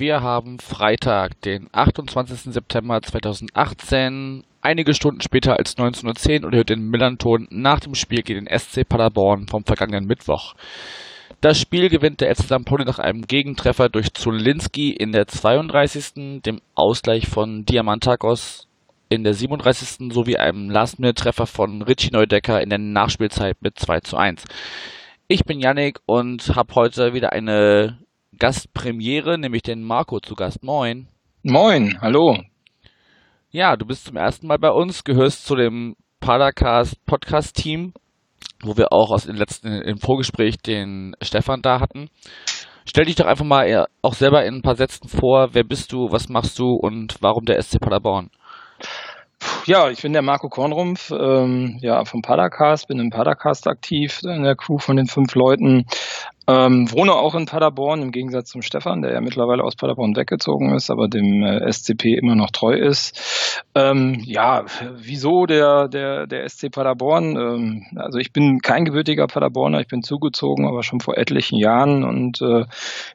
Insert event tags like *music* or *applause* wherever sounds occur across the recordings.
wir haben Freitag, den 28. September 2018, einige Stunden später als 19.10 Uhr und hört den Millanton nach dem Spiel gegen den SC Paderborn vom vergangenen Mittwoch. Das Spiel gewinnt der FC St. Nach einem Gegentreffer durch Zulinski in der 32., dem Ausgleich von Diamantakos in der 37. sowie einem Last-Minute-Treffer von Richie Neudecker in der Nachspielzeit mit 2 zu 1. Ich bin Yannick und habe heute wieder eine Gastpremiere, nämlich den Marco zu Gast. Moin. Moin, hallo. Ja, du bist zum ersten Mal bei uns, gehörst zu dem Padercast Podcast Team, wo wir auch aus dem letzten im Vorgespräch den Stefan da hatten. Stell dich doch einfach mal auch selber in ein paar Sätzen vor. Wer bist du, was machst du und warum der SC Paderborn? Ja, ich bin der Marco Kornrumpf, ähm, ja, vom Padercast, bin im Padercast aktiv, in der Crew von den fünf Leuten. Ähm, wohne auch in Paderborn, im Gegensatz zum Stefan, der ja mittlerweile aus Paderborn weggezogen ist, aber dem äh, SCP immer noch treu ist. Ähm, ja, wieso der, der, der SC Paderborn? Ähm, also ich bin kein gebürtiger Paderborner, ich bin zugezogen, aber schon vor etlichen Jahren und äh,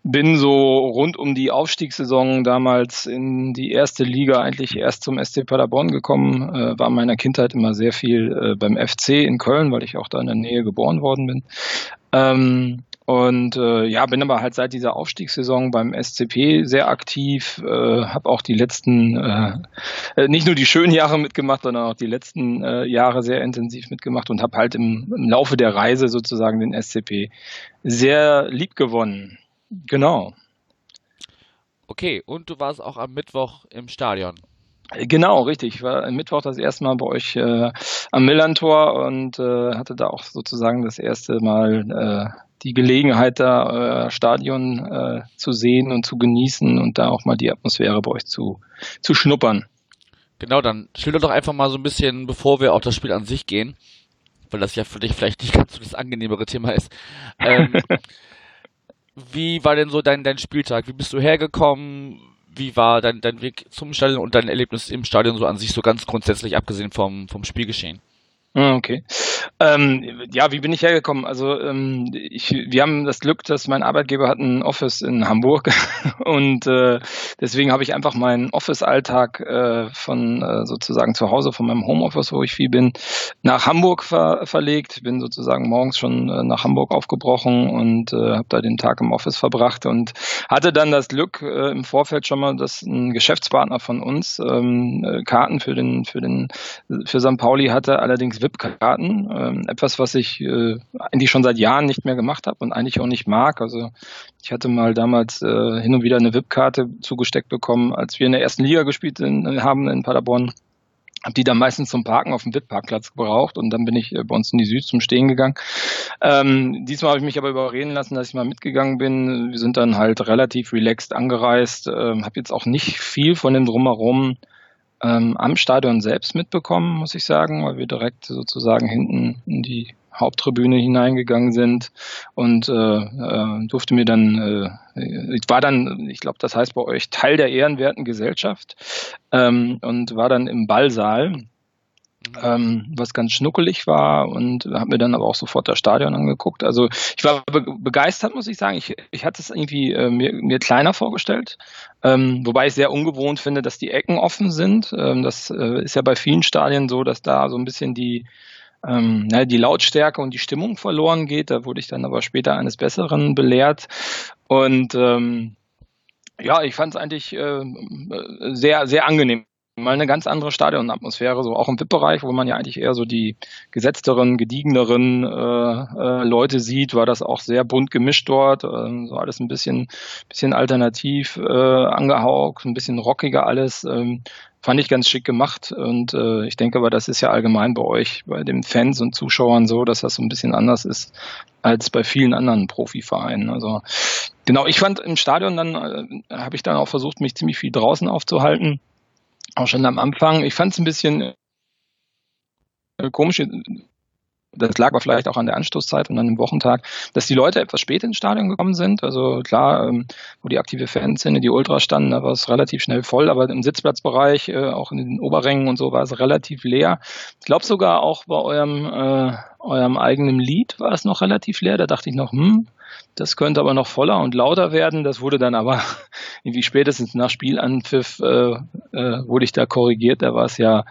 bin so rund um die Aufstiegssaison damals in die erste Liga eigentlich erst zum SC Paderborn gekommen. Äh, war in meiner Kindheit immer sehr viel äh, beim FC in Köln, weil ich auch da in der Nähe geboren worden bin. Ähm, und äh, ja, bin aber halt seit dieser Aufstiegssaison beim SCP sehr aktiv, äh, habe auch die letzten, äh, äh, nicht nur die schönen Jahre mitgemacht, sondern auch die letzten äh, Jahre sehr intensiv mitgemacht und habe halt im, im Laufe der Reise sozusagen den SCP sehr lieb gewonnen. Genau. Okay, und du warst auch am Mittwoch im Stadion. Genau, richtig. Ich war am Mittwoch das erste Mal bei euch äh, am Millantor und äh, hatte da auch sozusagen das erste Mal äh, die Gelegenheit, da äh, Stadion äh, zu sehen und zu genießen und da auch mal die Atmosphäre bei euch zu, zu schnuppern. Genau, dann schilder doch einfach mal so ein bisschen, bevor wir auf das Spiel an sich gehen, weil das ja für dich vielleicht nicht ganz so das angenehmere Thema ist. Ähm, *laughs* wie war denn so dein, dein Spieltag? Wie bist du hergekommen? Wie war dein, dein Weg zum Stadion und dein Erlebnis im Stadion so an sich, so ganz grundsätzlich abgesehen vom, vom Spielgeschehen? Ah, okay. Ähm, ja, wie bin ich hergekommen? Also ähm, ich, wir haben das Glück, dass mein Arbeitgeber hat ein Office in Hamburg *laughs* und äh, deswegen habe ich einfach meinen Office-Alltag äh, von äh, sozusagen zu Hause, von meinem Homeoffice, wo ich viel bin, nach Hamburg ver verlegt. Bin sozusagen morgens schon äh, nach Hamburg aufgebrochen und äh, habe da den Tag im Office verbracht und hatte dann das Glück äh, im Vorfeld schon mal, dass ein Geschäftspartner von uns ähm, äh, Karten für den für den für St. Pauli hatte, allerdings VIP-Karten. Ähm, etwas, was ich äh, eigentlich schon seit Jahren nicht mehr gemacht habe und eigentlich auch nicht mag. Also ich hatte mal damals äh, hin und wieder eine VIP-Karte zugesteckt bekommen, als wir in der ersten Liga gespielt in, haben in Paderborn. Hab die dann meistens zum Parken auf dem VIP-Parkplatz gebraucht und dann bin ich äh, bei uns in die Süd zum Stehen gegangen. Ähm, diesmal habe ich mich aber überreden lassen, dass ich mal mitgegangen bin. Wir sind dann halt relativ relaxed angereist, ähm, habe jetzt auch nicht viel von dem drumherum ähm, am Stadion selbst mitbekommen, muss ich sagen, weil wir direkt sozusagen hinten in die Haupttribüne hineingegangen sind. Und äh, äh, durfte mir dann, äh, ich war dann, ich glaube, das heißt bei euch Teil der ehrenwerten Gesellschaft ähm, und war dann im Ballsaal ähm, was ganz schnuckelig war und habe mir dann aber auch sofort das Stadion angeguckt. Also ich war be begeistert, muss ich sagen. Ich, ich hatte es irgendwie äh, mir, mir kleiner vorgestellt, ähm, wobei ich sehr ungewohnt finde, dass die Ecken offen sind. Ähm, das äh, ist ja bei vielen Stadien so, dass da so ein bisschen die ähm, ja, die Lautstärke und die Stimmung verloren geht. Da wurde ich dann aber später eines Besseren belehrt und ähm, ja, ich fand es eigentlich äh, sehr, sehr angenehm mal eine ganz andere Stadionatmosphäre, so auch im VIP-Bereich, wo man ja eigentlich eher so die gesetzteren, gediegeneren äh, äh, Leute sieht, war das auch sehr bunt gemischt dort, äh, so alles ein bisschen, bisschen alternativ äh, angehaucht, ein bisschen rockiger alles. Ähm, fand ich ganz schick gemacht und äh, ich denke aber, das ist ja allgemein bei euch, bei den Fans und Zuschauern so, dass das so ein bisschen anders ist als bei vielen anderen Profivereinen. Also genau, ich fand im Stadion dann, äh, habe ich dann auch versucht, mich ziemlich viel draußen aufzuhalten auch schon am Anfang. Ich fand es ein bisschen äh, komisch. das lag aber vielleicht auch an der Anstoßzeit und an dem Wochentag, dass die Leute etwas spät ins Stadion gekommen sind. Also klar, ähm, wo die aktive Fanszene, die Ultras standen, da war es relativ schnell voll, aber im Sitzplatzbereich, äh, auch in den Oberrängen und so, war es relativ leer. Ich glaube sogar auch bei eurem, äh, eurem eigenen Lied war es noch relativ leer. Da dachte ich noch, hm, das könnte aber noch voller und lauter werden. Das wurde dann aber *laughs* irgendwie spätestens nach Spielanpfiff äh, äh, wurde ich da korrigiert. Da war es ja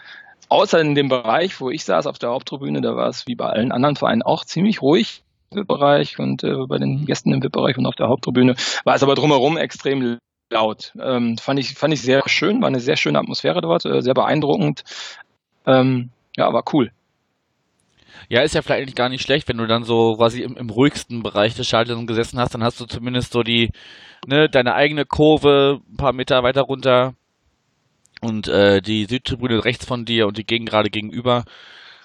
außer in dem Bereich, wo ich saß auf der Haupttribüne, da war es wie bei allen anderen Vereinen auch ziemlich ruhig. VIP-Bereich und äh, bei den Gästen im VIP-Bereich und auf der Haupttribüne war es aber drumherum extrem laut. Ähm, fand ich fand ich sehr schön, war eine sehr schöne Atmosphäre dort, äh, sehr beeindruckend. Ähm, ja, war cool. Ja, ist ja vielleicht gar nicht schlecht, wenn du dann so quasi im, im ruhigsten Bereich des Stadions gesessen hast, dann hast du zumindest so die, ne, deine eigene Kurve ein paar Meter weiter runter und äh, die Südtribüne rechts von dir und die Gegend gerade gegenüber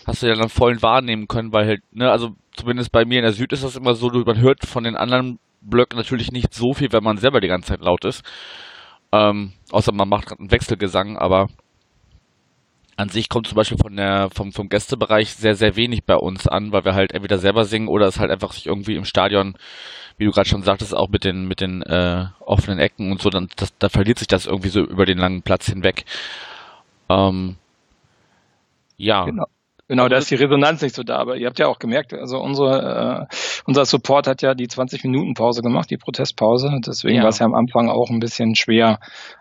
hast du ja dann vollen wahrnehmen können, weil halt, ne, also zumindest bei mir in der Süd ist das immer so, man hört von den anderen Blöcken natürlich nicht so viel, wenn man selber die ganze Zeit laut ist. Ähm, außer man macht gerade einen Wechselgesang, aber an sich kommt zum Beispiel von der, vom, vom Gästebereich sehr, sehr wenig bei uns an, weil wir halt entweder selber singen oder es halt einfach sich irgendwie im Stadion, wie du gerade schon sagtest, auch mit den, mit den äh, offenen Ecken und so, dann das, da verliert sich das irgendwie so über den langen Platz hinweg. Ähm, ja. Genau. Genau, da ist die Resonanz nicht so da. Aber ihr habt ja auch gemerkt, also unsere, äh, unser Support hat ja die 20 Minuten Pause gemacht, die Protestpause. Deswegen ja. war es ja am Anfang auch ein bisschen schwer,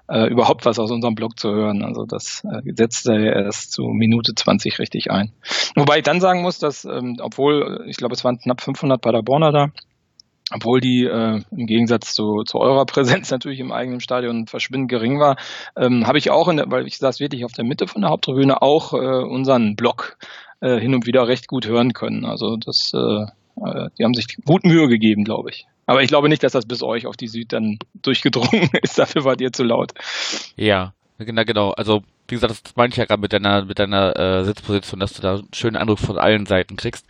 äh, überhaupt was aus unserem Blog zu hören. Also das äh, setzte erst zu Minute 20 richtig ein. Wobei ich dann sagen muss, dass, ähm, obwohl, ich glaube, es waren knapp 500 Paderborner da, obwohl die äh, im Gegensatz zu, zu eurer *laughs* Präsenz natürlich im eigenen Stadion verschwindend gering war, ähm, habe ich auch, in der, weil ich saß wirklich auf der Mitte von der Haupttribüne, auch äh, unseren Blog äh, hin und wieder recht gut hören können. Also das, äh, äh, die haben sich gut Mühe gegeben, glaube ich. Aber ich glaube nicht, dass das bis euch auf die Süd dann *laughs* durchgedrungen ist. Dafür wart ihr zu laut. Ja, genau, genau. Also wie gesagt, das meine ich ja gerade mit deiner, mit deiner äh, Sitzposition, dass du da einen schönen Eindruck von allen Seiten kriegst.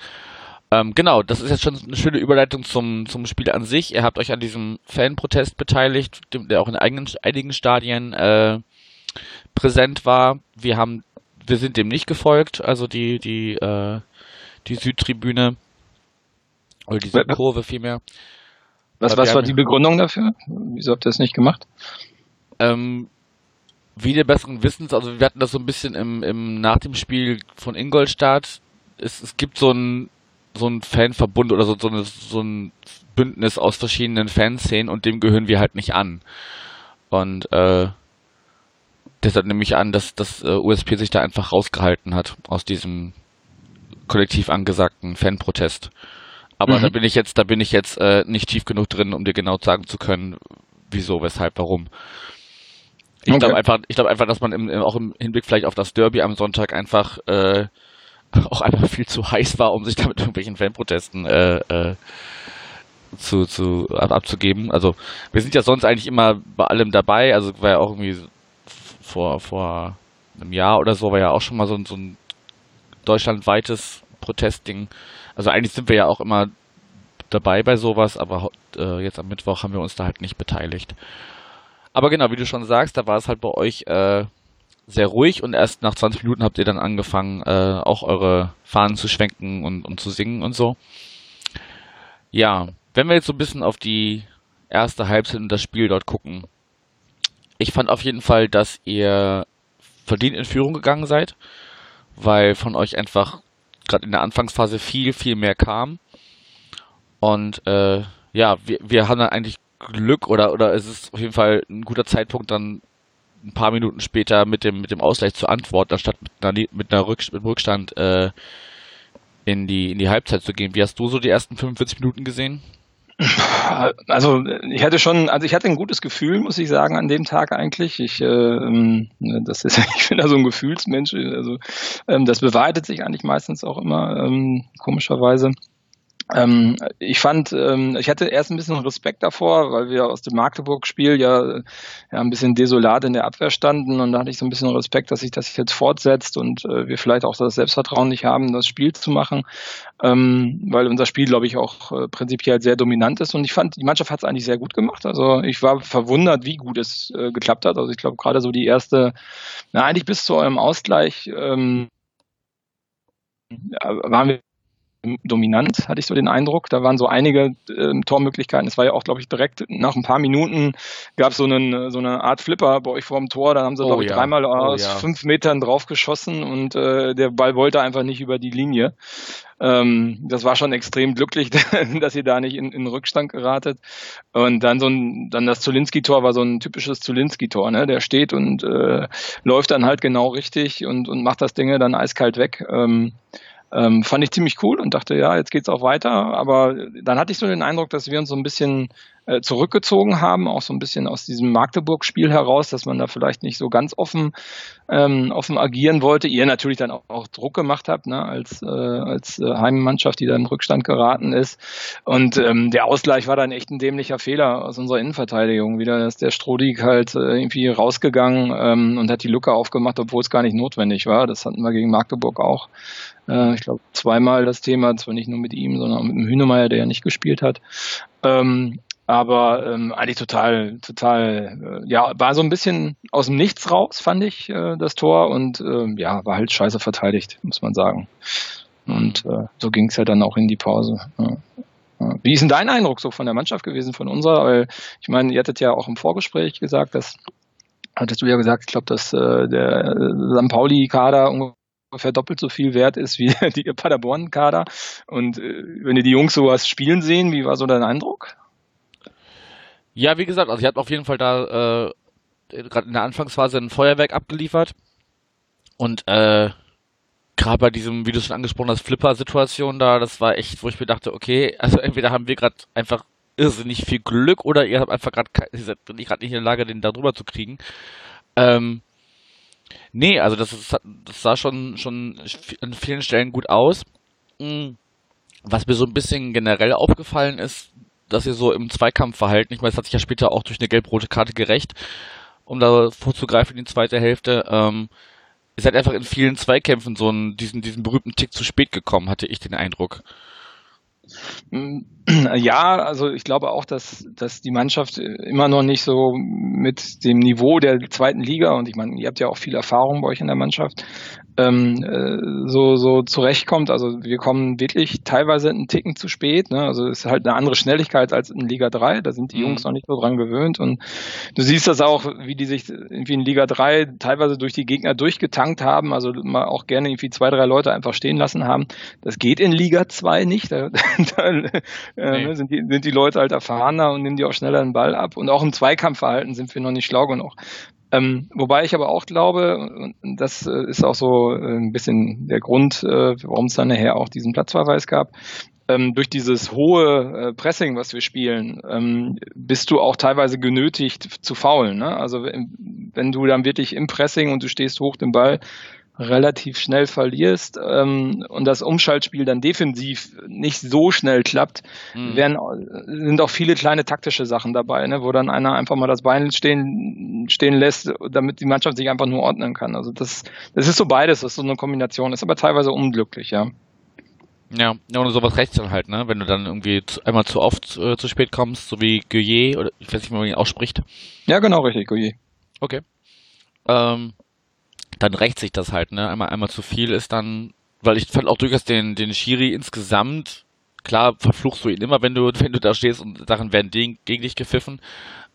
Ähm, genau, das ist jetzt schon eine schöne Überleitung zum, zum Spiel an sich. Ihr habt euch an diesem Fanprotest beteiligt, der auch in eigenen, einigen Stadien äh, präsent war. Wir haben, wir sind dem nicht gefolgt, also die, die, äh, die Südtribüne oder diese Kurve vielmehr. Was, was war die Begründung dafür? Wieso habt ihr das nicht gemacht? Ähm, wie der besseren Wissens, also wir hatten das so ein bisschen im, im nach dem Spiel von Ingolstadt. Es, es gibt so ein so ein Fanverbund oder so, so, eine, so ein Bündnis aus verschiedenen Fanszenen und dem gehören wir halt nicht an. Und äh, deshalb nehme ich an, dass das äh, USP sich da einfach rausgehalten hat aus diesem kollektiv angesagten Fanprotest. Aber mhm. da bin ich jetzt, da bin ich jetzt äh, nicht tief genug drin, um dir genau sagen zu können, wieso, weshalb, warum. Ich okay. glaube einfach, ich glaube einfach, dass man im, auch im Hinblick vielleicht auf das Derby am Sonntag einfach äh, *laughs* auch einfach viel zu heiß war, um sich damit irgendwelchen Fanprotesten äh, äh, zu, zu ab, abzugeben. Also wir sind ja sonst eigentlich immer bei allem dabei. Also war ja auch irgendwie vor vor einem Jahr oder so war ja auch schon mal so, so ein deutschlandweites Protestding. Also eigentlich sind wir ja auch immer dabei bei sowas, aber äh, jetzt am Mittwoch haben wir uns da halt nicht beteiligt. Aber genau, wie du schon sagst, da war es halt bei euch äh, sehr ruhig und erst nach 20 Minuten habt ihr dann angefangen, äh, auch eure Fahnen zu schwenken und, und zu singen und so. Ja, wenn wir jetzt so ein bisschen auf die erste Halbzeit und das Spiel dort gucken. Ich fand auf jeden Fall, dass ihr verdient in Führung gegangen seid, weil von euch einfach gerade in der Anfangsphase viel, viel mehr kam. Und äh, ja, wir, wir haben dann eigentlich Glück oder, oder es ist auf jeden Fall ein guter Zeitpunkt, dann ein paar Minuten später mit dem, mit dem Ausgleich zu antworten, anstatt mit einer, mit einer Rück, mit Rückstand äh, in, die, in die Halbzeit zu gehen. Wie hast du so die ersten 45 Minuten gesehen? *laughs* Also ich hatte schon, also ich hatte ein gutes Gefühl, muss ich sagen, an dem Tag eigentlich. Ich, äh, das ist, *laughs* ich bin da so ein Gefühlsmensch. Also ähm, das bewahrheitet sich eigentlich meistens auch immer ähm, komischerweise. Ähm, ich fand, ähm, ich hatte erst ein bisschen Respekt davor, weil wir aus dem Magdeburg-Spiel ja, ja ein bisschen desolat in der Abwehr standen und da hatte ich so ein bisschen Respekt, dass sich das jetzt fortsetzt und äh, wir vielleicht auch das Selbstvertrauen nicht haben, das Spiel zu machen, ähm, weil unser Spiel, glaube ich, auch äh, prinzipiell sehr dominant ist und ich fand, die Mannschaft hat es eigentlich sehr gut gemacht. Also ich war verwundert, wie gut es äh, geklappt hat. Also ich glaube gerade so die erste, na eigentlich bis zu eurem Ausgleich ähm, waren wir dominant, hatte ich so den Eindruck. Da waren so einige äh, Tormöglichkeiten. Es war ja auch, glaube ich, direkt nach ein paar Minuten gab es so, einen, so eine Art Flipper bei euch vor dem Tor. Da haben sie, oh, glaube ich, ja. dreimal oh, aus ja. fünf Metern drauf geschossen und äh, der Ball wollte einfach nicht über die Linie. Ähm, das war schon extrem glücklich, *laughs* dass ihr da nicht in, in Rückstand geratet. Und dann so ein, dann das Zulinski-Tor war so ein typisches Zulinski-Tor, ne? Der steht und äh, läuft dann halt genau richtig und, und macht das Ding dann eiskalt weg. Ähm, ähm, fand ich ziemlich cool und dachte, ja, jetzt geht's auch weiter. Aber dann hatte ich so den Eindruck, dass wir uns so ein bisschen äh, zurückgezogen haben, auch so ein bisschen aus diesem Magdeburg-Spiel heraus, dass man da vielleicht nicht so ganz offen, ähm, offen agieren wollte. Ihr natürlich dann auch, auch Druck gemacht habt, ne, als, äh, als äh, Heimmannschaft, die da in Rückstand geraten ist. Und ähm, der Ausgleich war dann echt ein dämlicher Fehler aus unserer Innenverteidigung. Wieder ist der Strodig halt äh, irgendwie rausgegangen ähm, und hat die Lücke aufgemacht, obwohl es gar nicht notwendig war. Das hatten wir gegen Magdeburg auch. Äh, ich glaube, zweimal das Thema, zwar nicht nur mit ihm, sondern auch mit dem Hühnemeier, der ja nicht gespielt hat. Ähm, aber ähm, eigentlich total, total, äh, ja, war so ein bisschen aus dem Nichts raus, fand ich, äh, das Tor und äh, ja, war halt scheiße verteidigt, muss man sagen. Und äh, so ging es ja dann auch in die Pause. Ja. Wie ist denn dein Eindruck so von der Mannschaft gewesen, von unserer? Weil ich meine, ihr hattet ja auch im Vorgespräch gesagt, dass hattest du ja gesagt, ich glaube, dass äh, der St. Pauli-Kader ungefähr doppelt so viel wert ist wie *laughs* die Paderborn-Kader. Und äh, wenn ihr die Jungs sowas spielen sehen, wie war so dein Eindruck? Ja, wie gesagt, also ich habe auf jeden Fall da äh, gerade in der Anfangsphase ein Feuerwerk abgeliefert. Und äh, gerade bei diesem, wie du schon angesprochen hast, Flipper-Situation da, das war echt, wo ich mir dachte, okay, also entweder haben wir gerade einfach irrsinnig viel Glück oder ihr habt einfach gerade nicht gerade nicht in der Lage, den da drüber zu kriegen. Ähm, nee, also das, ist, das sah schon, schon an vielen Stellen gut aus. Hm, was mir so ein bisschen generell aufgefallen ist, dass ihr so im Zweikampfverhalten, ich meine, das hat sich ja später auch durch eine gelb-rote Karte gerecht, um da vorzugreifen in die zweite Hälfte, ähm, ihr seid einfach in vielen Zweikämpfen so einen, diesen, diesen berühmten Tick zu spät gekommen, hatte ich den Eindruck. *clears throat* Ja, also ich glaube auch, dass, dass die Mannschaft immer noch nicht so mit dem Niveau der zweiten Liga, und ich meine, ihr habt ja auch viel Erfahrung bei euch in der Mannschaft, ähm, äh, so, so zurechtkommt. Also wir kommen wirklich teilweise einen Ticken zu spät. Ne? Also es ist halt eine andere Schnelligkeit als in Liga 3. Da sind die mhm. Jungs noch nicht so dran gewöhnt. Und du siehst das auch, wie die sich irgendwie in Liga 3 teilweise durch die Gegner durchgetankt haben. Also mal auch gerne irgendwie zwei, drei Leute einfach stehen lassen haben. Das geht in Liga 2 nicht. *laughs* Da, da äh, nee. Ne, sind, die, sind die Leute halt erfahrener und nehmen die auch schneller den Ball ab. Und auch im Zweikampfverhalten sind wir noch nicht schlau genug. Ähm, wobei ich aber auch glaube, das äh, ist auch so äh, ein bisschen der Grund, äh, warum es dann nachher auch diesen Platzverweis gab, ähm, durch dieses hohe Pressing, was wir spielen, ähm, bist du auch teilweise genötigt zu faulen. Ne? Also wenn du dann wirklich im Pressing und du stehst hoch den Ball, relativ schnell verlierst ähm, und das Umschaltspiel dann defensiv nicht so schnell klappt, mhm. werden, sind auch viele kleine taktische Sachen dabei, ne, wo dann einer einfach mal das Bein stehen, stehen lässt, damit die Mannschaft sich einfach nur ordnen kann. Also das, das ist so beides, das ist so eine Kombination, ist aber teilweise unglücklich, ja. Ja, und sowas rechts dann halt, ne? Wenn du dann irgendwie zu, einmal zu oft äh, zu spät kommst, so wie Guillet, oder ich weiß nicht, wie man ihn ausspricht. Ja, genau, richtig, Guillet. Okay. Ähm, dann rächt sich das halt, ne? Einmal, einmal zu viel ist dann, weil ich fand auch durchaus den, den Schiri insgesamt, klar verfluchst du ihn immer, wenn du, *laughs* wenn du da stehst und Sachen werden gegen dich gepfiffen,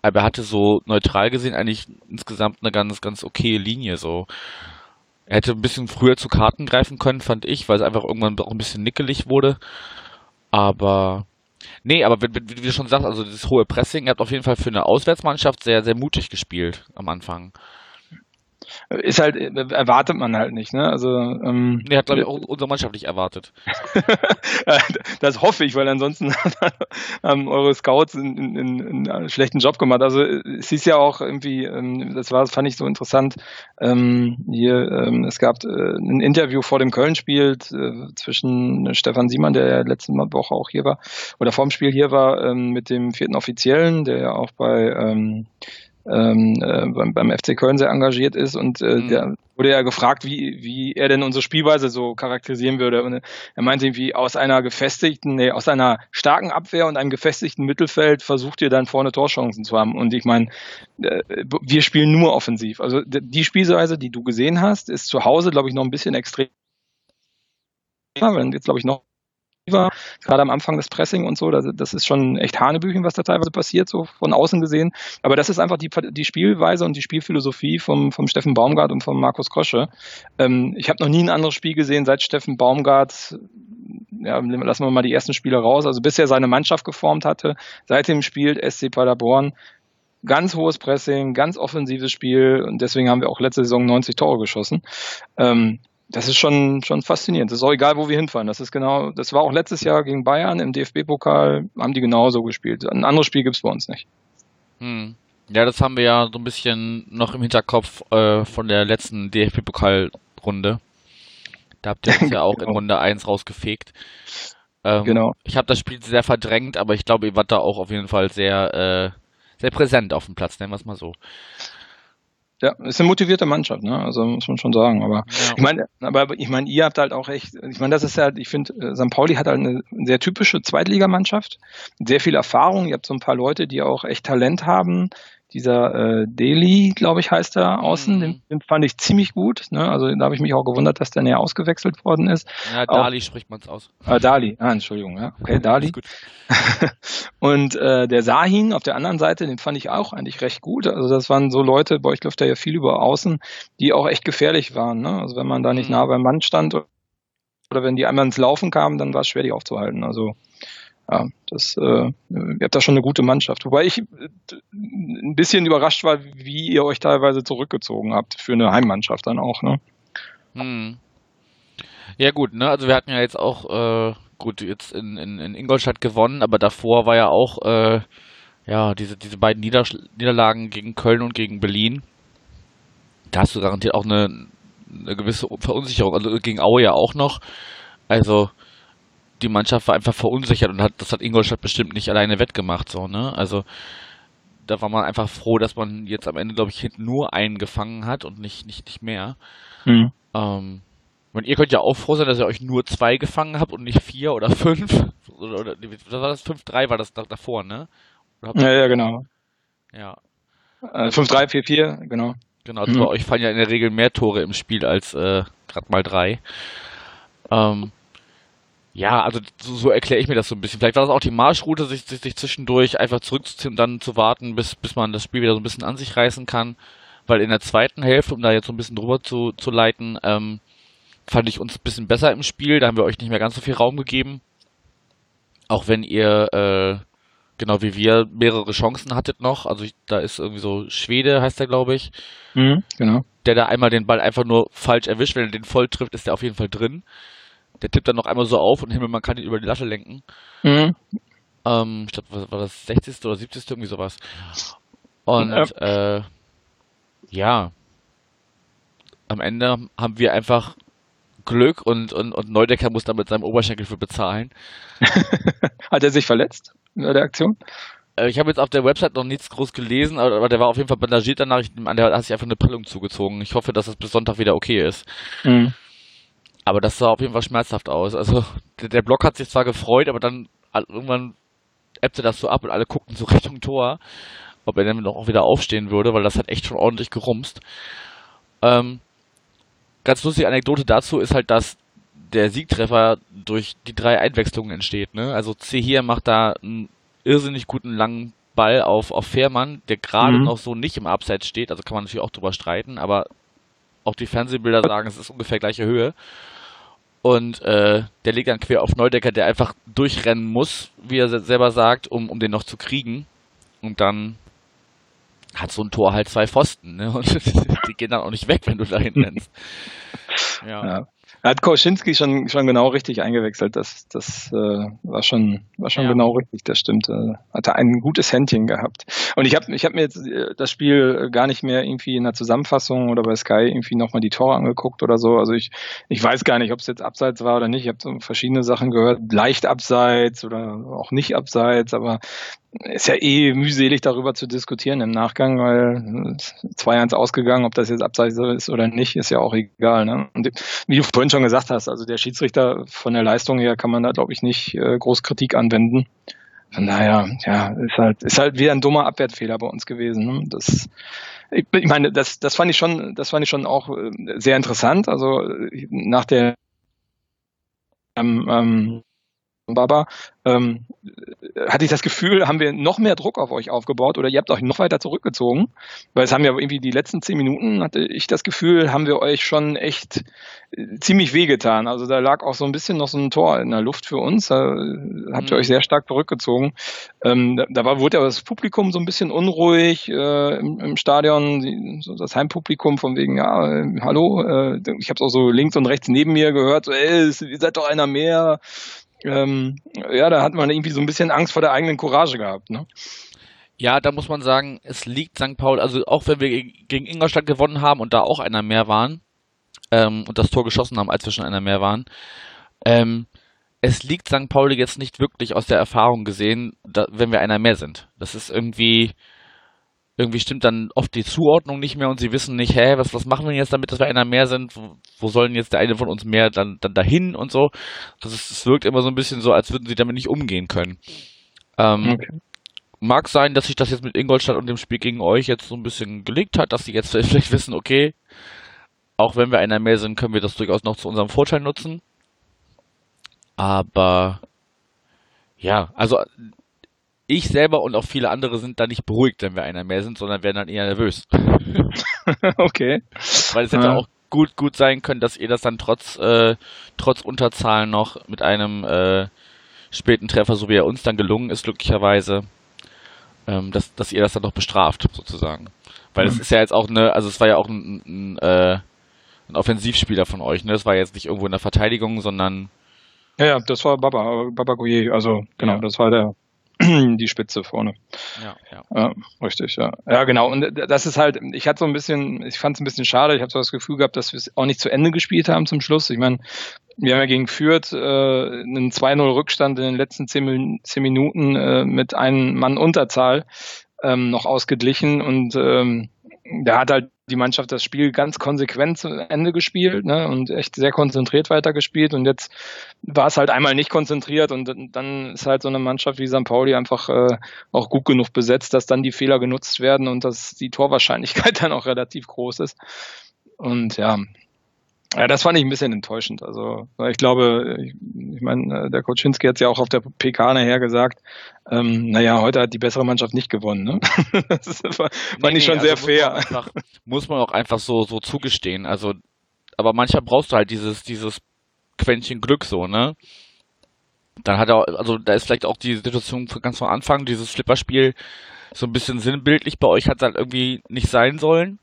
aber er hatte so neutral gesehen eigentlich insgesamt eine ganz, ganz okay Linie, so. Er hätte ein bisschen früher zu Karten greifen können, fand ich, weil es einfach irgendwann auch ein bisschen nickelig wurde. Aber Nee, aber wie, wie, du schon sagst, also das hohe Pressing, er hat auf jeden Fall für eine Auswärtsmannschaft sehr, sehr mutig gespielt am Anfang ist halt, erwartet man halt nicht, ne? Also, ähm, nee, hat, glaube ich, auch unsere Mannschaft nicht erwartet. *laughs* das hoffe ich, weil ansonsten *laughs* haben eure Scouts einen, einen, einen schlechten Job gemacht. Also, es ist ja auch irgendwie, ähm, das war, das fand ich so interessant, ähm, hier, ähm, es gab äh, ein Interview vor dem Köln-Spiel äh, zwischen Stefan Siemann, der ja letzte Woche auch hier war, oder vorm Spiel hier war, ähm, mit dem vierten Offiziellen, der ja auch bei, ähm, ähm, äh, beim, beim FC Köln sehr engagiert ist und äh, mhm. der wurde ja gefragt, wie, wie er denn unsere Spielweise so charakterisieren würde. Und er meinte irgendwie, aus einer gefestigten, nee, aus einer starken Abwehr und einem gefestigten Mittelfeld versucht ihr dann vorne Torchancen zu haben. Und ich meine, äh, wir spielen nur offensiv. Also die Spielweise, die du gesehen hast, ist zu Hause, glaube ich, noch ein bisschen extrem. Wenn jetzt, glaube ich, noch gerade am Anfang des Pressing und so. Das, das ist schon echt Hanebüchen, was da teilweise passiert, so von außen gesehen. Aber das ist einfach die, die Spielweise und die Spielphilosophie vom, vom Steffen Baumgart und vom Markus Krosche. Ähm, ich habe noch nie ein anderes Spiel gesehen seit Steffen Baumgart. Ja, lassen wir mal die ersten Spiele raus. Also bisher seine Mannschaft geformt hatte. Seitdem spielt SC Paderborn ganz hohes Pressing, ganz offensives Spiel und deswegen haben wir auch letzte Saison 90 Tore geschossen. Ähm, das ist schon, schon faszinierend. Das ist auch egal, wo wir hinfahren. Das ist genau, das war auch letztes Jahr gegen Bayern im DFB-Pokal, haben die genauso gespielt. Ein anderes Spiel gibt es bei uns nicht. Hm. Ja, das haben wir ja so ein bisschen noch im Hinterkopf äh, von der letzten DFB-Pokalrunde. Da habt ihr uns *laughs* ja auch genau. in Runde 1 rausgefegt. Ähm, genau. Ich habe das Spiel sehr verdrängt, aber ich glaube, ihr wart da auch auf jeden Fall sehr, äh, sehr präsent auf dem Platz, nennen wir es mal so. Ja, ist eine motivierte Mannschaft, ne? Also muss man schon sagen. Aber ja. ich meine, aber ich meine, ihr habt halt auch echt, ich meine, das ist ja, ich finde, äh, St. Pauli hat halt eine sehr typische Zweitligamannschaft, sehr viel Erfahrung. Ihr habt so ein paar Leute, die auch echt Talent haben, dieser äh, Daly, glaube ich, heißt er außen, mhm. den, den, fand ich ziemlich gut. Ne? Also da habe ich mich auch gewundert, dass der näher ausgewechselt worden ist. Ja, Dali auch, spricht man es aus. Ah, Dali, ah, Entschuldigung, ja. Okay, Dali. *laughs* und äh, der Sahin auf der anderen Seite, den fand ich auch eigentlich recht gut. Also das waren so Leute, bei euch läuft da ja viel über außen, die auch echt gefährlich waren. Ne? Also wenn man da nicht mhm. nah beim Mann stand oder wenn die einmal ins Laufen kamen, dann war es schwer, die aufzuhalten. Also ja, das, äh, ihr habt da schon eine gute Mannschaft. Wobei ich äh, ein bisschen überrascht war, wie ihr euch teilweise zurückgezogen habt für eine Heimmannschaft dann auch, ne? Hm. Ja gut, ne? Also wir hatten ja jetzt auch äh, gut jetzt in, in, in Ingolstadt gewonnen, aber davor war ja auch äh, ja diese diese beiden Nieder Niederlagen gegen Köln und gegen Berlin. Da hast du garantiert auch eine, eine gewisse Verunsicherung. Also gegen Aue ja auch noch. Also die Mannschaft war einfach verunsichert und hat, das hat Ingolstadt bestimmt nicht alleine wettgemacht, so, ne? Also, da war man einfach froh, dass man jetzt am Ende, glaube ich, hinten nur einen gefangen hat und nicht, nicht, nicht mehr. Mhm. Ähm, und ihr könnt ja auch froh sein, dass ihr euch nur zwei gefangen habt und nicht vier oder fünf. *laughs* Oder, oder was war das? Fünf, drei war das davor, ne? Ja, ja, genau. Ja. Äh, 5-3, 4-4, genau. Genau, also mhm. bei euch fallen ja in der Regel mehr Tore im Spiel als äh, gerade mal drei. Ähm, ja, also so, so erkläre ich mir das so ein bisschen. Vielleicht war das auch die Marschroute, sich, sich, sich zwischendurch einfach zurückzuziehen und dann zu warten, bis, bis man das Spiel wieder so ein bisschen an sich reißen kann. Weil in der zweiten Hälfte, um da jetzt so ein bisschen drüber zu, zu leiten, ähm, fand ich uns ein bisschen besser im Spiel. Da haben wir euch nicht mehr ganz so viel Raum gegeben. Auch wenn ihr, äh, genau wie wir, mehrere Chancen hattet noch. Also ich, da ist irgendwie so Schwede, heißt der, glaube ich. Mhm, genau. Der da einmal den Ball einfach nur falsch erwischt. Wenn er den voll trifft, ist der auf jeden Fall drin. Der tippt dann noch einmal so auf und Himmel, man kann ihn über die Latte lenken. Mhm. Ähm, ich glaube, war das 60. oder 70. irgendwie sowas. Und ja. Äh, ja, am Ende haben wir einfach Glück und, und, und Neudecker muss da mit seinem Oberschenkel für bezahlen. *laughs* Hat er sich verletzt in der Aktion? Äh, ich habe jetzt auf der Website noch nichts groß gelesen, aber der war auf jeden Fall bandagiert danach. Ich, der hat sich einfach eine Prellung zugezogen. Ich hoffe, dass das bis Sonntag wieder okay ist. Mhm. Aber das sah auf jeden Fall schmerzhaft aus. Also der, der Block hat sich zwar gefreut, aber dann irgendwann ebbte das so ab und alle guckten so *laughs* Richtung Tor, ob er dann noch auch wieder aufstehen würde, weil das hat echt schon ordentlich gerumst. Ähm, ganz lustige Anekdote dazu ist halt, dass der Siegtreffer durch die drei Einwechslungen entsteht. Ne? Also C hier macht da einen irrsinnig guten langen Ball auf, auf Fährmann, der gerade mhm. noch so nicht im Abseits steht, also kann man natürlich auch drüber streiten, aber auch die Fernsehbilder sagen, es ist ungefähr gleiche Höhe. Und äh, der legt dann quer auf Neudecker, der einfach durchrennen muss, wie er selber sagt, um, um den noch zu kriegen. Und dann hat so ein Tor halt zwei Pfosten, ne? *laughs* Und die gehen dann auch nicht weg, wenn du dahin nennst. *laughs* Ja. ja. Hat Koschinski schon, schon genau richtig eingewechselt. Das, das äh, war schon, war schon ja. genau richtig, das stimmt. Äh, hatte ein gutes Händchen gehabt. Und ich habe ich hab mir jetzt äh, das Spiel gar nicht mehr irgendwie in der Zusammenfassung oder bei Sky irgendwie nochmal die Tore angeguckt oder so. Also ich, ich weiß gar nicht, ob es jetzt abseits war oder nicht. Ich habe so verschiedene Sachen gehört, leicht abseits oder auch nicht abseits, aber ist ja eh mühselig darüber zu diskutieren im Nachgang, weil 2-1 ausgegangen, ob das jetzt abseits ist oder nicht, ist ja auch egal. Ne? Und wie du vorhin schon gesagt hast, also der Schiedsrichter von der Leistung her kann man da, glaube ich, nicht äh, groß Kritik anwenden. Von daher, ja, ist halt, ist halt wieder ein dummer Abwertfehler bei uns gewesen. Ne? Das, ich, ich meine, das, das fand ich schon, das fand ich schon auch äh, sehr interessant. Also nach der ähm, ähm, Baba, ähm, hatte ich das Gefühl, haben wir noch mehr Druck auf euch aufgebaut oder ihr habt euch noch weiter zurückgezogen? Weil es haben ja irgendwie die letzten zehn Minuten, hatte ich das Gefühl, haben wir euch schon echt äh, ziemlich wehgetan. Also da lag auch so ein bisschen noch so ein Tor in der Luft für uns. Da habt ihr mhm. euch sehr stark zurückgezogen. Ähm, da, da war, wurde ja das Publikum so ein bisschen unruhig äh, im, im, Stadion, die, so das Heimpublikum von wegen, ja, äh, hallo, äh, ich habe es auch so links und rechts neben mir gehört, so, ey, ihr seid doch einer mehr ähm, ja, da hat man irgendwie so ein bisschen Angst vor der eigenen Courage gehabt. Ne? Ja, da muss man sagen, es liegt St. Paul, also auch wenn wir gegen Ingolstadt gewonnen haben und da auch einer mehr waren ähm, und das Tor geschossen haben, als wir schon einer mehr waren, ähm, es liegt St. Pauli jetzt nicht wirklich aus der Erfahrung gesehen, da, wenn wir einer mehr sind. Das ist irgendwie, irgendwie stimmt dann oft die Zuordnung nicht mehr und sie wissen nicht, hä, was, was machen wir jetzt damit, dass wir einer mehr sind? Wo, wo sollen jetzt der eine von uns mehr dann, dann dahin und so? Das, ist, das wirkt immer so ein bisschen so, als würden sie damit nicht umgehen können. Ähm, okay. Mag sein, dass sich das jetzt mit Ingolstadt und dem Spiel gegen euch jetzt so ein bisschen gelegt hat, dass sie jetzt vielleicht wissen, okay, auch wenn wir einer mehr sind, können wir das durchaus noch zu unserem Vorteil nutzen. Aber ja, also ich selber und auch viele andere sind da nicht beruhigt, wenn wir einer mehr sind, sondern werden dann eher nervös. *laughs* okay. Weil es hätte ja. auch gut, gut sein können, dass ihr das dann trotz, äh, trotz Unterzahl noch mit einem äh, späten Treffer, so wie er uns dann gelungen ist, glücklicherweise, ähm, dass, dass ihr das dann noch bestraft, sozusagen. Weil es mhm. ist ja jetzt auch eine, also es war ja auch ein, ein, äh, ein Offensivspieler von euch, ne? Es war jetzt nicht irgendwo in der Verteidigung, sondern ja, ja, das war Baba, Baba Gouye, also genau, ja. das war der, *clears throat* die Spitze vorne. Ja, ja. ja, richtig, ja. Ja, genau. Und das ist halt, ich hatte so ein bisschen, ich fand es ein bisschen schade, ich habe so das Gefühl gehabt, dass wir es auch nicht zu Ende gespielt haben zum Schluss. Ich meine, wir haben ja gegen Fürth äh, einen 2-0 Rückstand in den letzten 10, 10 Minuten äh, mit einem Mann Unterzahl ähm, noch ausgeglichen und ähm, da hat halt die Mannschaft das Spiel ganz konsequent zu Ende gespielt ne, und echt sehr konzentriert weitergespielt. Und jetzt war es halt einmal nicht konzentriert und dann ist halt so eine Mannschaft wie St. Pauli einfach äh, auch gut genug besetzt, dass dann die Fehler genutzt werden und dass die Torwahrscheinlichkeit *laughs* dann auch relativ groß ist. Und ja, ja, das fand ich ein bisschen enttäuschend. Also ich glaube, ich, ich meine, der Koczynski hat es ja auch auf der PK nachher gesagt, ähm, naja, heute hat die bessere Mannschaft nicht gewonnen. Ne? *laughs* das war, fand nee, ich schon nee, sehr also fair. Muss man, einfach, muss man auch einfach so, so zugestehen. Also, aber manchmal brauchst du halt dieses, dieses Quäntchen Glück so, ne? Dann hat er, also da ist vielleicht auch die Situation ganz von Anfang, dieses Flipperspiel so ein bisschen sinnbildlich. Bei euch hat es halt irgendwie nicht sein sollen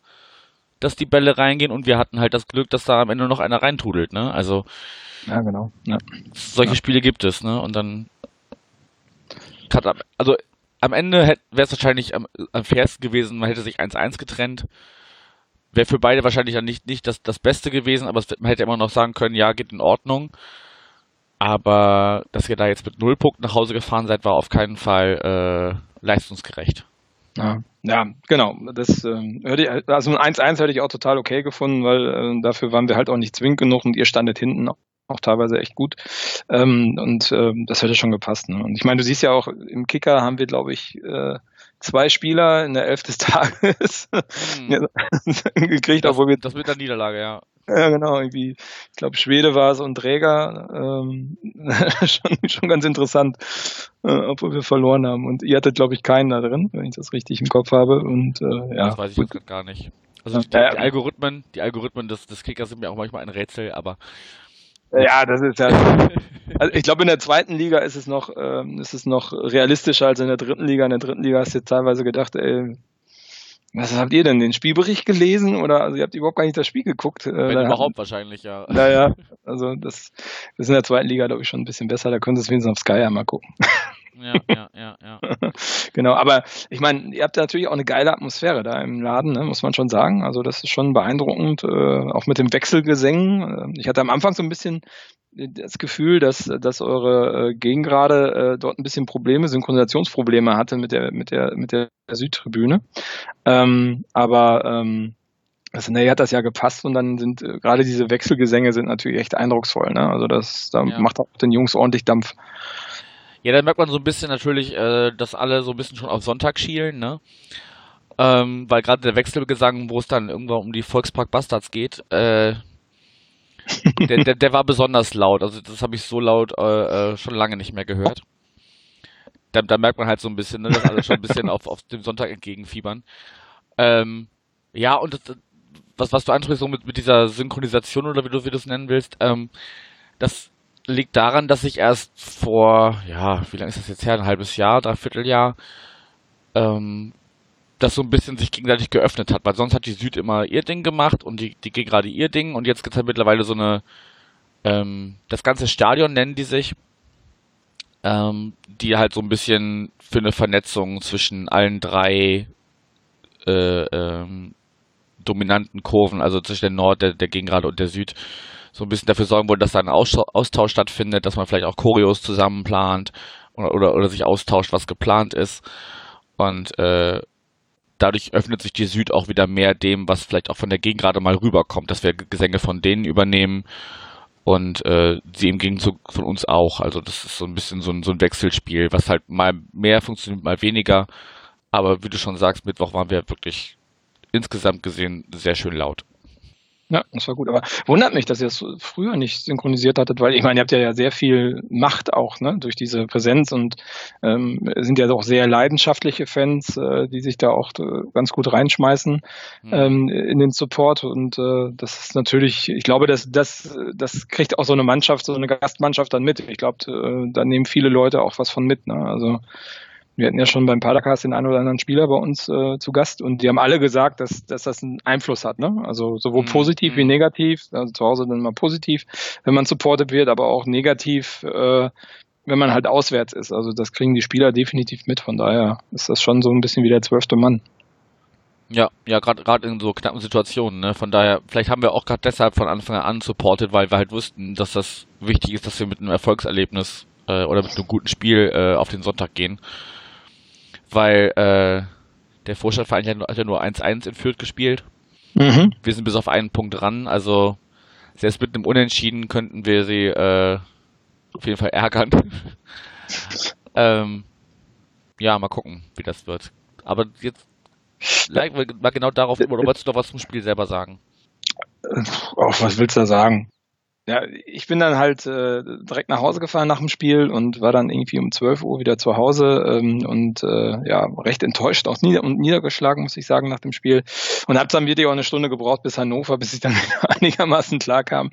dass die Bälle reingehen und wir hatten halt das Glück, dass da am Ende noch einer reintrudelt, ne? Also ja, genau. Ja. Solche ja. Spiele gibt es, ne? Und dann hat also am Ende wäre es wahrscheinlich am, am fairsten gewesen, man hätte sich 1-1 getrennt. Wäre für beide wahrscheinlich dann nicht, nicht das, das Beste gewesen, aber man hätte immer noch sagen können, ja, geht in Ordnung. Aber dass ihr da jetzt mit null Punkten nach Hause gefahren seid, war auf keinen Fall äh, leistungsgerecht. Ja, ja genau. Das ähm, hätte ich, also ein 1-1 hätte ich auch total okay gefunden, weil äh, dafür waren wir halt auch nicht zwingend genug und ihr standet hinten auch, auch teilweise echt gut. Ähm, und äh, das hätte schon gepasst. Ne? Und ich meine, du siehst ja auch, im Kicker haben wir, glaube ich, äh, zwei Spieler in der Elf des Tages hm. *laughs* gekriegt, das, obwohl wir. Das mit der Niederlage, ja. *laughs* Ja, genau, irgendwie, ich glaube, Schwede war es und Träger. Ähm, *laughs* schon, schon ganz interessant, äh, obwohl wir verloren haben. Und ihr hattet, glaube ich, keinen da drin, wenn ich das richtig im Kopf habe. Und äh, ja. Das weiß ich jetzt gar nicht. Also die, die, Algorithmen, die Algorithmen des, des Kickers sind mir auch manchmal ein Rätsel, aber. Ja, das ist ja. Also ich glaube, in der zweiten Liga ist es noch, ähm, ist es noch realistischer als in der dritten Liga. In der dritten Liga hast du teilweise gedacht, ey, was habt ihr denn? Den Spielbericht gelesen oder also ihr habt überhaupt gar nicht das Spiel geguckt? Äh, Wenn überhaupt wahrscheinlich, ja. Naja, *laughs* also das, das ist in der zweiten Liga, glaube ich, schon ein bisschen besser. Da können Sie es wenigstens auf Sky einmal gucken. *laughs* Ja, ja, ja, ja. *laughs* genau, aber ich meine, ihr habt natürlich auch eine geile Atmosphäre da im Laden, ne, muss man schon sagen. Also das ist schon beeindruckend, äh, auch mit dem Wechselgesängen. Ich hatte am Anfang so ein bisschen das Gefühl, dass, dass eure äh, Gegengrade äh, dort ein bisschen Probleme, Synchronisationsprobleme hatte mit der, mit der, mit der Südtribüne. Ähm, aber ähm, also, nee, hat das ja gepasst und dann sind äh, gerade diese Wechselgesänge sind natürlich echt eindrucksvoll. Ne? Also das da ja. macht auch den Jungs ordentlich Dampf. Ja, dann merkt man so ein bisschen natürlich, äh, dass alle so ein bisschen schon auf Sonntag schielen, ne? Ähm, weil gerade der Wechselgesang, wo es dann irgendwann um die Volkspark Bastards geht, äh, der, der, der war besonders laut. Also das habe ich so laut äh, äh, schon lange nicht mehr gehört. Da, da, merkt man halt so ein bisschen, ne, dass alle schon ein bisschen auf, auf dem Sonntag entgegenfiebern. Ähm, ja, und das, was, was du ansprichst, so mit, mit dieser Synchronisation oder wie du, wie du es nennen willst, ähm, das liegt daran, dass ich erst vor, ja, wie lange ist das jetzt her? Ein halbes Jahr, dreiviertel Jahr, ähm, das so ein bisschen sich gegenseitig geöffnet hat, weil sonst hat die Süd immer ihr Ding gemacht und die, die G gerade ihr Ding und jetzt gibt es halt mittlerweile so eine, ähm, das ganze Stadion nennen die sich, ähm, die halt so ein bisschen für eine Vernetzung zwischen allen drei äh, ähm, dominanten Kurven, also zwischen der Nord, der, der Gegengrade und der Süd, so ein bisschen dafür sorgen wollen, dass da ein Austausch stattfindet, dass man vielleicht auch Choreos zusammenplant oder, oder, oder sich austauscht, was geplant ist. Und äh, dadurch öffnet sich die Süd auch wieder mehr dem, was vielleicht auch von der Gegend gerade mal rüberkommt, dass wir Gesänge von denen übernehmen und äh, sie im Gegenzug von uns auch. Also das ist so ein bisschen so ein, so ein Wechselspiel, was halt mal mehr funktioniert, mal weniger. Aber wie du schon sagst, Mittwoch waren wir wirklich insgesamt gesehen sehr schön laut. Ja, das war gut. Aber wundert mich, dass ihr es früher nicht synchronisiert hattet, weil ich meine, ihr habt ja sehr viel Macht auch, ne, durch diese Präsenz und ähm, sind ja auch sehr leidenschaftliche Fans, äh, die sich da auch äh, ganz gut reinschmeißen mhm. ähm, in den Support. Und äh, das ist natürlich, ich glaube, dass das, das kriegt auch so eine Mannschaft, so eine Gastmannschaft dann mit. Ich glaube, äh, da nehmen viele Leute auch was von mit. Ne? Also wir hatten ja schon beim Padercast den einen oder anderen Spieler bei uns äh, zu Gast und die haben alle gesagt, dass, dass das einen Einfluss hat. Ne? Also sowohl mhm. positiv wie mhm. negativ. Also zu Hause dann mal positiv, wenn man supported wird, aber auch negativ, äh, wenn man halt auswärts ist. Also das kriegen die Spieler definitiv mit. Von daher ist das schon so ein bisschen wie der zwölfte Mann. Ja, ja, gerade gerade in so knappen Situationen. Ne? Von daher, vielleicht haben wir auch gerade deshalb von Anfang an supported, weil wir halt wussten, dass das wichtig ist, dass wir mit einem Erfolgserlebnis äh, oder mit einem guten Spiel äh, auf den Sonntag gehen weil äh, der Vorstadtverein hat ja nur 1-1 in Fürth gespielt. Mhm. Wir sind bis auf einen Punkt dran, also selbst mit einem Unentschieden könnten wir sie äh, auf jeden Fall ärgern. *laughs* ähm, ja, mal gucken, wie das wird. Aber jetzt mal genau darauf, oder wolltest du noch was zum Spiel selber sagen? Ach, was willst du da sagen? Ja, ich bin dann halt äh, direkt nach Hause gefahren nach dem Spiel und war dann irgendwie um 12 Uhr wieder zu Hause ähm, und äh, ja, recht enttäuscht, auch nieder und niedergeschlagen, muss ich sagen, nach dem Spiel. Und habe dann wirklich auch eine Stunde gebraucht bis Hannover, bis ich dann *laughs* einigermaßen klar kam.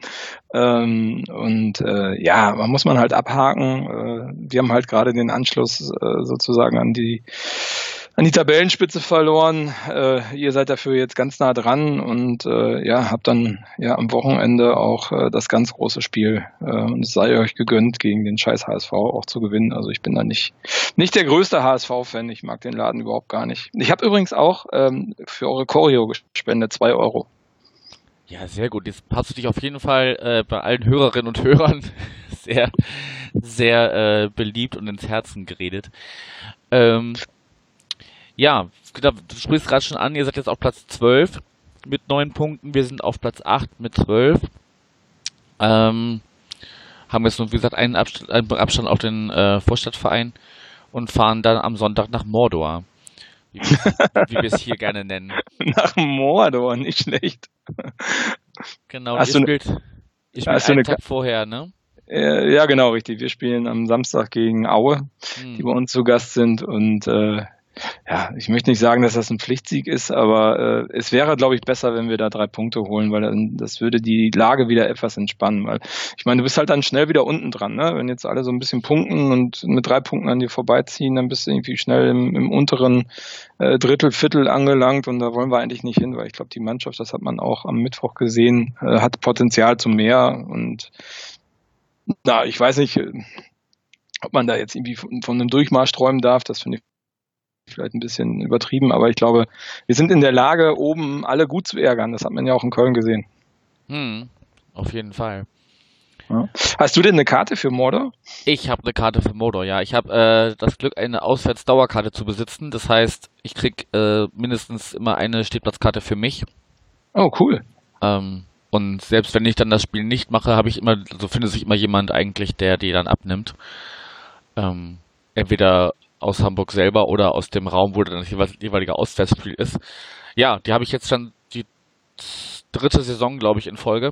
Ähm, und äh, ja, man muss man halt abhaken. Äh, wir haben halt gerade den Anschluss äh, sozusagen an die an die Tabellenspitze verloren. Äh, ihr seid dafür jetzt ganz nah dran und äh, ja, habt dann ja am Wochenende auch äh, das ganz große Spiel. Äh, und es sei euch gegönnt, gegen den scheiß HSV auch zu gewinnen. Also ich bin da nicht, nicht der größte HSV-Fan. Ich mag den Laden überhaupt gar nicht. Ich habe übrigens auch ähm, für eure Choreo gespendet, zwei Euro. Ja, sehr gut. Jetzt hast du dich auf jeden Fall äh, bei allen Hörerinnen und Hörern *laughs* sehr, sehr äh, beliebt und ins Herzen geredet. Ähm, ja, du sprichst gerade schon an, ihr seid jetzt auf Platz 12 mit 9 Punkten, wir sind auf Platz 8 mit 12. Ähm, haben jetzt nur, wie gesagt, einen Abstand, einen Abstand auf den äh, Vorstadtverein und fahren dann am Sonntag nach Mordor. Wie, wie wir es hier gerne nennen. *laughs* Nach Mordor, nicht schlecht. Genau, hast ihr spielt, ihr spielt einen Tag vorher, ne? Ja, genau, richtig. Wir spielen am Samstag gegen Aue, hm. die bei uns zu Gast sind und äh, ja, ich möchte nicht sagen, dass das ein Pflichtsieg ist, aber äh, es wäre, glaube ich, besser, wenn wir da drei Punkte holen, weil dann, das würde die Lage wieder etwas entspannen. Weil ich meine, du bist halt dann schnell wieder unten dran, ne? Wenn jetzt alle so ein bisschen punkten und mit drei Punkten an dir vorbeiziehen, dann bist du irgendwie schnell im, im unteren äh, Drittel, Viertel angelangt und da wollen wir eigentlich nicht hin, weil ich glaube, die Mannschaft, das hat man auch am Mittwoch gesehen, äh, hat Potenzial zum mehr und na, ich weiß nicht, ob man da jetzt irgendwie von, von einem Durchmarsch träumen darf, das finde ich vielleicht ein bisschen übertrieben, aber ich glaube, wir sind in der Lage, oben alle gut zu ärgern. Das hat man ja auch in Köln gesehen. Hm, auf jeden Fall. Ja. Hast du denn eine Karte für Mordor? Ich habe eine Karte für Mordor, ja. Ich habe äh, das Glück, eine Auswärtsdauerkarte zu besitzen. Das heißt, ich krieg äh, mindestens immer eine Stehplatzkarte für mich. Oh, cool. Ähm, und selbst wenn ich dann das Spiel nicht mache, habe ich immer, so findet sich immer jemand eigentlich, der die dann abnimmt. Ähm, entweder aus Hamburg selber oder aus dem Raum, wo dann das jeweilige Auswärtsspiel ist. Ja, die habe ich jetzt schon die dritte Saison, glaube ich, in Folge.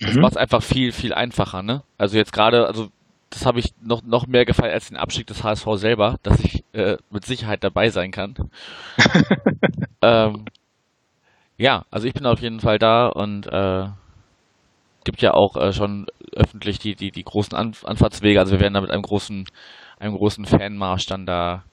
Das mhm. macht es einfach viel, viel einfacher, ne? Also jetzt gerade, also das habe ich noch, noch mehr gefallen als den Abstieg des HSV selber, dass ich äh, mit Sicherheit dabei sein kann. *laughs* ähm, ja, also ich bin auf jeden Fall da und äh, gibt ja auch äh, schon öffentlich die, die, die großen An Anfahrtswege. Also wir werden da mit einem großen, einem großen Fanmarsch dann da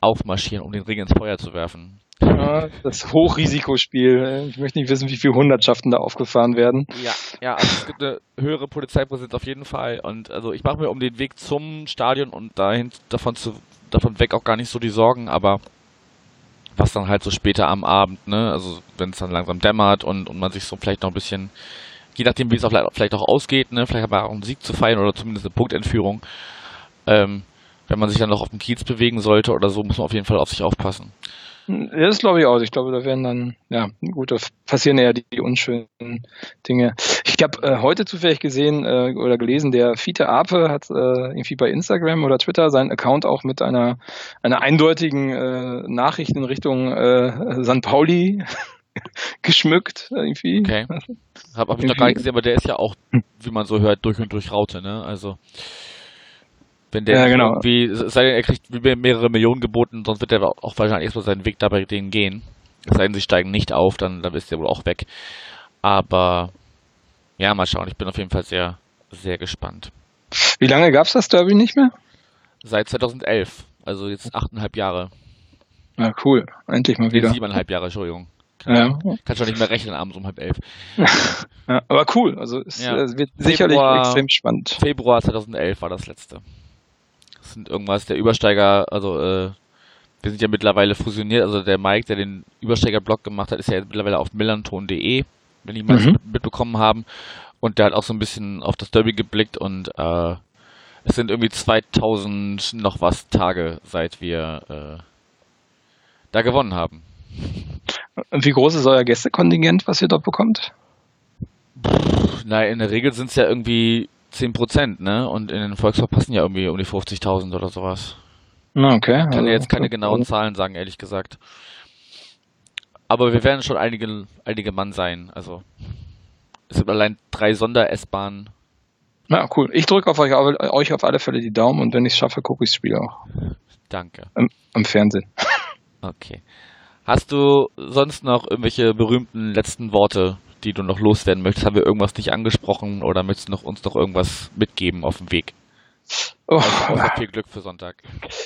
aufmarschieren, um den Ring ins Feuer zu werfen. Ja, das Hochrisikospiel. Ich möchte nicht wissen, wie viele Hundertschaften da aufgefahren werden. Ja, ja, also es gibt eine höhere Polizeipräsenz auf jeden Fall. Und also ich mache mir um den Weg zum Stadion und dahin davon zu davon weg auch gar nicht so die Sorgen, aber was dann halt so später am Abend, ne, also wenn es dann langsam dämmert und, und man sich so vielleicht noch ein bisschen, je nachdem wie es auch vielleicht auch ausgeht, ne, vielleicht man auch einen Sieg zu feiern oder zumindest eine Punktentführung, ähm, wenn man sich dann noch auf dem Kiez bewegen sollte oder so, muss man auf jeden Fall auf sich aufpassen. Ja, das glaube ich auch. Ich glaube, da werden dann, ja, gut, da passieren eher die, die unschönen Dinge. Ich habe äh, heute zufällig gesehen äh, oder gelesen, der Fiete Ape hat äh, irgendwie bei Instagram oder Twitter seinen Account auch mit einer, einer eindeutigen äh, Nachricht in Richtung äh, San Pauli *laughs* geschmückt irgendwie. Okay. *laughs* Habe hab ich noch gar nicht gesehen, aber der ist ja auch, wie man so hört, durch und durch Raute, ne? Also wenn der ja, genau. irgendwie, sei denn, er kriegt mehrere Millionen geboten, sonst wird er auch wahrscheinlich erstmal seinen Weg dabei denen gehen. Es sei denn, sie steigen nicht auf, dann, dann ist der wohl auch weg. Aber ja, mal schauen. Ich bin auf jeden Fall sehr, sehr gespannt. Wie lange gab es das Derby nicht mehr? Seit 2011. Also jetzt achteinhalb Jahre. Ja, cool. Endlich mal wieder. Siebeneinhalb Jahre, Entschuldigung. Kann, ja. kann schon nicht mehr rechnen abends um halb elf. *laughs* ja, aber cool. Also es, wird sicherlich Februar, extrem spannend. Februar 2011 war das letzte sind irgendwas, der Übersteiger, also äh, wir sind ja mittlerweile fusioniert, also der Mike, der den Übersteiger-Blog gemacht hat, ist ja mittlerweile auf millanton.de, wenn die mal mhm. mitbekommen haben. Und der hat auch so ein bisschen auf das Derby geblickt und äh, es sind irgendwie 2000 noch was Tage, seit wir äh, da gewonnen haben. Und wie groß ist euer Gästekontingent, was ihr dort bekommt? Pff, na, in der Regel sind es ja irgendwie 10 Prozent, ne? Und in den Volkswagen passen ja irgendwie um die 50.000 oder sowas. Okay. Ich kann also, jetzt keine genauen Zahlen sagen, ehrlich gesagt. Aber wir werden schon einige, einige Mann sein. Also es sind allein drei Sonder-S-Bahnen. Na cool. Ich drücke auf euch, euch auf alle Fälle die Daumen und wenn ich es schaffe, gucke ich das Spiel auch. Danke. Am, am Fernsehen. *laughs* Okay. Hast du sonst noch irgendwelche berühmten letzten Worte die du noch loswerden möchtest? Haben wir irgendwas nicht angesprochen oder möchtest du noch, uns noch irgendwas mitgeben auf dem Weg? Oh. Also viel Glück für Sonntag.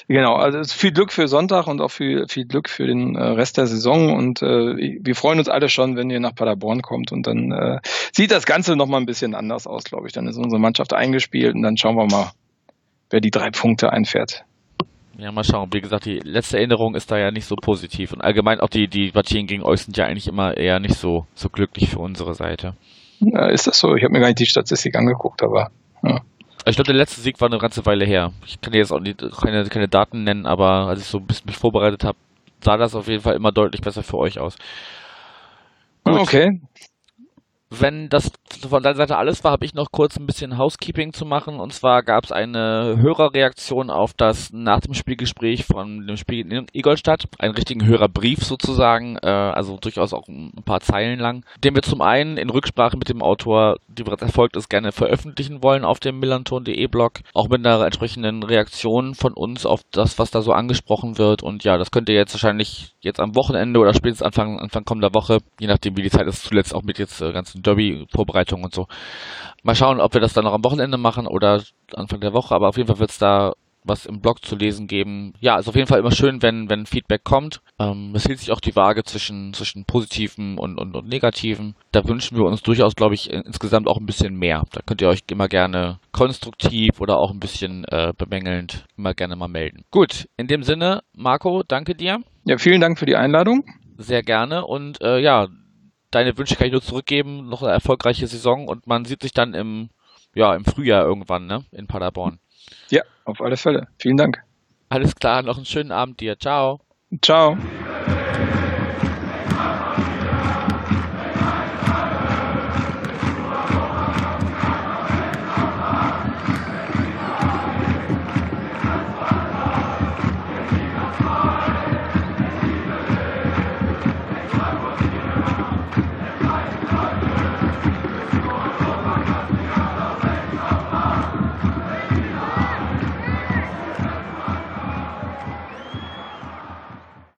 Genau, also viel Glück für Sonntag und auch viel, viel Glück für den äh, Rest der Saison. Und äh, wir freuen uns alle schon, wenn ihr nach Paderborn kommt. Und dann äh, sieht das Ganze nochmal ein bisschen anders aus, glaube ich. Dann ist unsere Mannschaft eingespielt und dann schauen wir mal, wer die drei Punkte einfährt. Ja, mal schauen. Wie gesagt, die letzte Erinnerung ist da ja nicht so positiv. Und allgemein auch die, die Partien gegen euch sind ja eigentlich immer eher nicht so, so glücklich für unsere Seite. Ja, ist das so? Ich habe mir gar nicht die Statistik angeguckt, aber. Ja. Ich glaube, der letzte Sieg war eine ganze Weile her. Ich kann dir jetzt auch nicht, keine, keine Daten nennen, aber als ich so ein bisschen mich vorbereitet habe, sah das auf jeden Fall immer deutlich besser für euch aus. Gut. Okay. Wenn das von deiner Seite alles war, habe ich noch kurz ein bisschen Housekeeping zu machen. Und zwar gab es eine Hörerreaktion auf das nach dem Spielgespräch von dem Spiel in Ingolstadt. Einen richtigen Hörerbrief sozusagen, äh, also durchaus auch ein paar Zeilen lang, den wir zum einen in Rücksprache mit dem Autor, die bereits erfolgt ist, gerne veröffentlichen wollen auf dem millanton.de Blog. Auch mit einer entsprechenden Reaktion von uns auf das, was da so angesprochen wird. Und ja, das könnt ihr jetzt wahrscheinlich jetzt am Wochenende oder spätestens Anfang, Anfang kommender Woche, je nachdem wie die Zeit ist, zuletzt auch mit jetzt äh, ganzen Derby-Vorbereitungen und so. Mal schauen, ob wir das dann noch am Wochenende machen oder Anfang der Woche, aber auf jeden Fall wird es da was im Blog zu lesen geben. Ja, ist auf jeden Fall immer schön, wenn, wenn Feedback kommt. Ähm, es hielt sich auch die Waage zwischen, zwischen positiven und, und, und negativen. Da wünschen wir uns durchaus, glaube ich, insgesamt auch ein bisschen mehr. Da könnt ihr euch immer gerne konstruktiv oder auch ein bisschen äh, bemängelnd immer gerne mal melden. Gut, in dem Sinne, Marco, danke dir. Ja, vielen Dank für die Einladung. Sehr gerne und äh, ja, deine Wünsche kann ich nur zurückgeben. Noch eine erfolgreiche Saison und man sieht sich dann im, ja, im Frühjahr irgendwann, ne? In Paderborn. Ja, auf alle Fälle. Vielen Dank. Alles klar, noch einen schönen Abend dir. Ciao. Ciao.